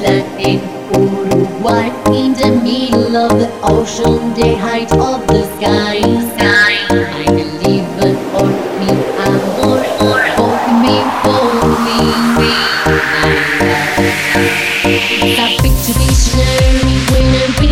Deutschland and Uruguay In the middle of the ocean, the height of the sky. Sky, I believe in on me, amor For me, for me. It's a big tradition, when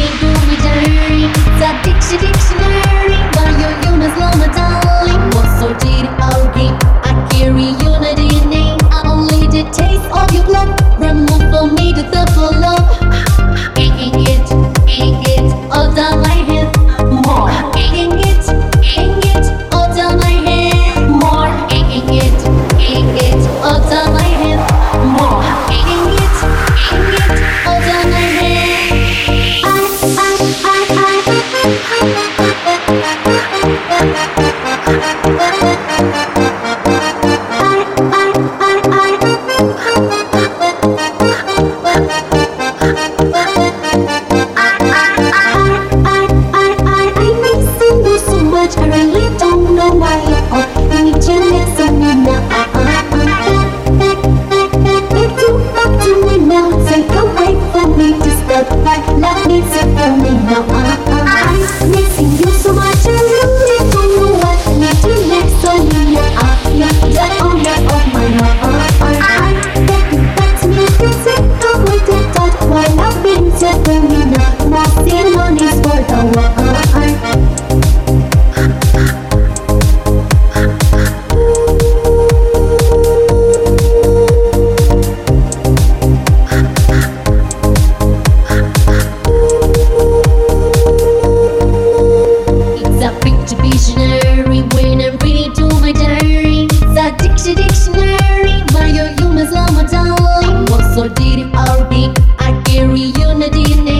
Happy